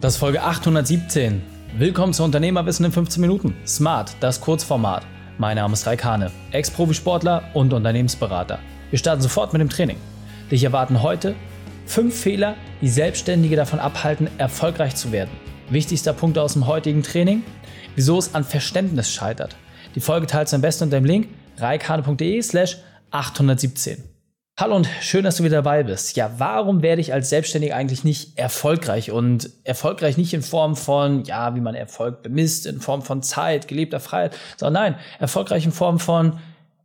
Das ist Folge 817. Willkommen zu Unternehmerwissen in 15 Minuten. Smart, das Kurzformat. Mein Name ist Raikane, Ex-Profisportler und Unternehmensberater. Wir starten sofort mit dem Training. Dich erwarten heute fünf Fehler, die Selbstständige davon abhalten, erfolgreich zu werden. Wichtigster Punkt aus dem heutigen Training, wieso es an Verständnis scheitert. Die Folge teilst du am besten unter dem Link reikane.de slash 817. Hallo und schön, dass du wieder dabei bist. Ja, warum werde ich als Selbstständiger eigentlich nicht erfolgreich? Und erfolgreich nicht in Form von, ja, wie man Erfolg bemisst, in Form von Zeit, gelebter Freiheit, sondern nein, erfolgreich in Form von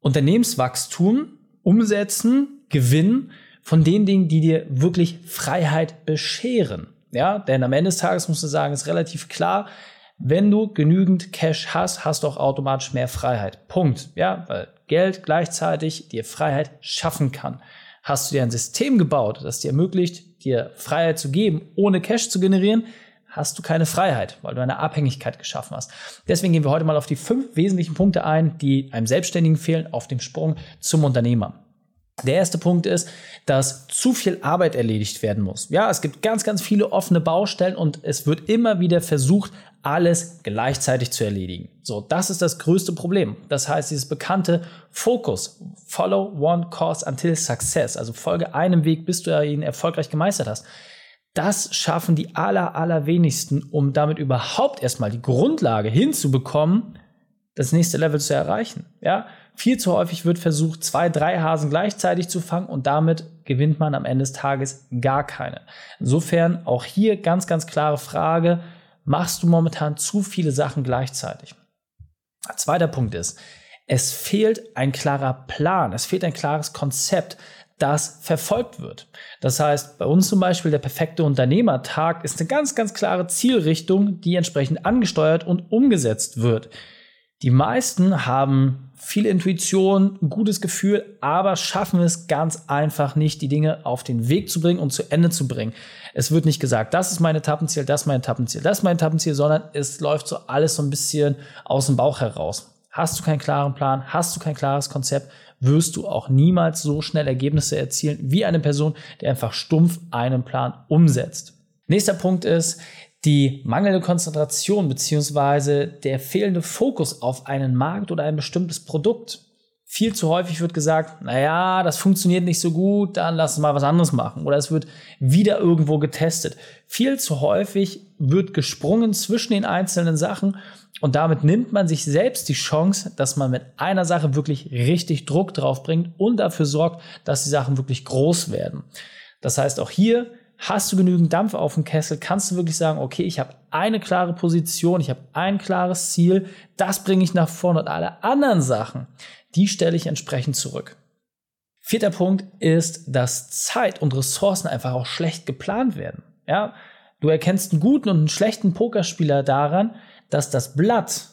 Unternehmenswachstum, Umsetzen, Gewinn von den Dingen, die dir wirklich Freiheit bescheren. Ja, denn am Ende des Tages musst du sagen, ist relativ klar, wenn du genügend Cash hast, hast du auch automatisch mehr Freiheit. Punkt. Ja, weil Geld gleichzeitig dir Freiheit schaffen kann. Hast du dir ein System gebaut, das dir ermöglicht, dir Freiheit zu geben, ohne Cash zu generieren, hast du keine Freiheit, weil du eine Abhängigkeit geschaffen hast. Deswegen gehen wir heute mal auf die fünf wesentlichen Punkte ein, die einem Selbstständigen fehlen auf dem Sprung zum Unternehmer. Der erste Punkt ist, dass zu viel Arbeit erledigt werden muss. Ja, es gibt ganz, ganz viele offene Baustellen und es wird immer wieder versucht, alles gleichzeitig zu erledigen. So, das ist das größte Problem. Das heißt, dieses bekannte Focus, Follow One Course Until Success, also folge einem Weg, bis du ihn erfolgreich gemeistert hast. Das schaffen die aller, allerwenigsten, um damit überhaupt erstmal die Grundlage hinzubekommen, das nächste Level zu erreichen. Ja, viel zu häufig wird versucht, zwei, drei Hasen gleichzeitig zu fangen und damit gewinnt man am Ende des Tages gar keine. Insofern auch hier ganz, ganz klare Frage, machst du momentan zu viele Sachen gleichzeitig? Zweiter Punkt ist, es fehlt ein klarer Plan, es fehlt ein klares Konzept, das verfolgt wird. Das heißt, bei uns zum Beispiel der perfekte Unternehmertag ist eine ganz, ganz klare Zielrichtung, die entsprechend angesteuert und umgesetzt wird. Die meisten haben viel Intuition, ein gutes Gefühl, aber schaffen es ganz einfach nicht, die Dinge auf den Weg zu bringen und zu Ende zu bringen. Es wird nicht gesagt, das ist mein Etappenziel, das ist mein Etappenziel, das ist mein Etappenziel, sondern es läuft so alles so ein bisschen aus dem Bauch heraus. Hast du keinen klaren Plan, hast du kein klares Konzept, wirst du auch niemals so schnell Ergebnisse erzielen wie eine Person, die einfach stumpf einen Plan umsetzt. Nächster Punkt ist, die mangelnde Konzentration beziehungsweise der fehlende Fokus auf einen Markt oder ein bestimmtes Produkt. Viel zu häufig wird gesagt, naja, das funktioniert nicht so gut, dann lass uns mal was anderes machen. Oder es wird wieder irgendwo getestet. Viel zu häufig wird gesprungen zwischen den einzelnen Sachen und damit nimmt man sich selbst die Chance, dass man mit einer Sache wirklich richtig Druck drauf bringt und dafür sorgt, dass die Sachen wirklich groß werden. Das heißt, auch hier Hast du genügend Dampf auf dem Kessel? Kannst du wirklich sagen, okay, ich habe eine klare Position, ich habe ein klares Ziel, das bringe ich nach vorne und alle anderen Sachen, die stelle ich entsprechend zurück. Vierter Punkt ist, dass Zeit und Ressourcen einfach auch schlecht geplant werden. Ja, du erkennst einen guten und einen schlechten Pokerspieler daran, dass das Blatt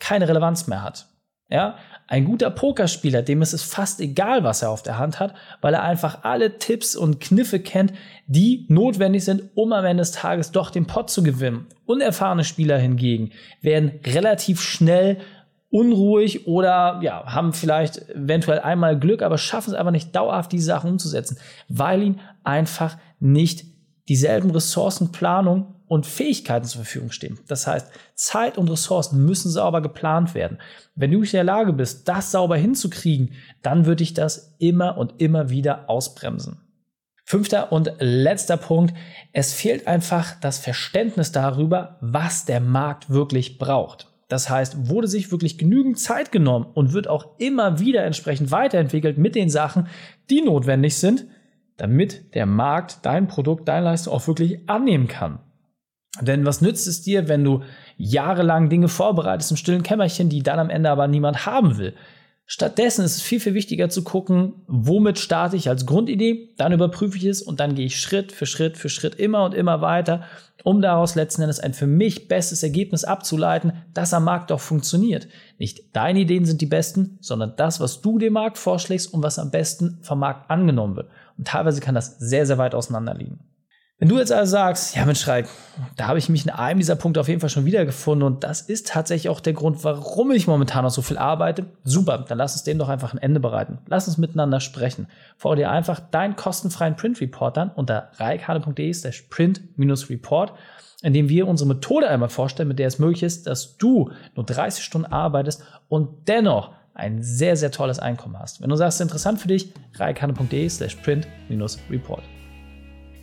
keine Relevanz mehr hat. Ja, ein guter Pokerspieler, dem ist es fast egal, was er auf der Hand hat, weil er einfach alle Tipps und Kniffe kennt, die notwendig sind, um am Ende des Tages doch den Pot zu gewinnen. Unerfahrene Spieler hingegen werden relativ schnell unruhig oder ja, haben vielleicht eventuell einmal Glück, aber schaffen es einfach nicht dauerhaft diese Sachen umzusetzen, weil ihnen einfach nicht dieselben Ressourcenplanung und Fähigkeiten zur Verfügung stehen. Das heißt, Zeit und Ressourcen müssen sauber geplant werden. Wenn du nicht in der Lage bist, das sauber hinzukriegen, dann würde ich das immer und immer wieder ausbremsen. Fünfter und letzter Punkt. Es fehlt einfach das Verständnis darüber, was der Markt wirklich braucht. Das heißt, wurde sich wirklich genügend Zeit genommen und wird auch immer wieder entsprechend weiterentwickelt mit den Sachen, die notwendig sind, damit der Markt dein Produkt, deine Leistung auch wirklich annehmen kann. Denn was nützt es dir, wenn du jahrelang Dinge vorbereitest im stillen Kämmerchen, die dann am Ende aber niemand haben will? Stattdessen ist es viel, viel wichtiger zu gucken, womit starte ich als Grundidee, dann überprüfe ich es und dann gehe ich Schritt für Schritt für Schritt immer und immer weiter, um daraus letzten Endes ein für mich bestes Ergebnis abzuleiten, das am Markt auch funktioniert. Nicht deine Ideen sind die besten, sondern das, was du dem Markt vorschlägst und was am besten vom Markt angenommen wird. Und teilweise kann das sehr, sehr weit auseinander liegen. Wenn du jetzt also sagst, ja Mensch, Reik, da habe ich mich in einem dieser Punkte auf jeden Fall schon wiedergefunden und das ist tatsächlich auch der Grund, warum ich momentan noch so viel arbeite, super, dann lass uns dem doch einfach ein Ende bereiten. Lass uns miteinander sprechen. Fordere dir einfach deinen kostenfreien Print Report an unter reikhane.de slash print-report, in dem wir unsere Methode einmal vorstellen, mit der es möglich ist, dass du nur 30 Stunden arbeitest und dennoch ein sehr, sehr tolles Einkommen hast. Wenn du sagst, es ist interessant für dich, reikhane.de slash print-report.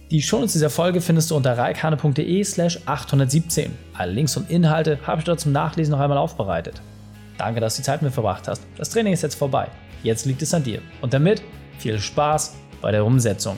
Die Shownotes dieser Folge findest du unter reikane.de slash 817. Alle Links und Inhalte habe ich dort zum Nachlesen noch einmal aufbereitet. Danke, dass du die Zeit mit verbracht hast. Das Training ist jetzt vorbei. Jetzt liegt es an dir. Und damit viel Spaß bei der Umsetzung.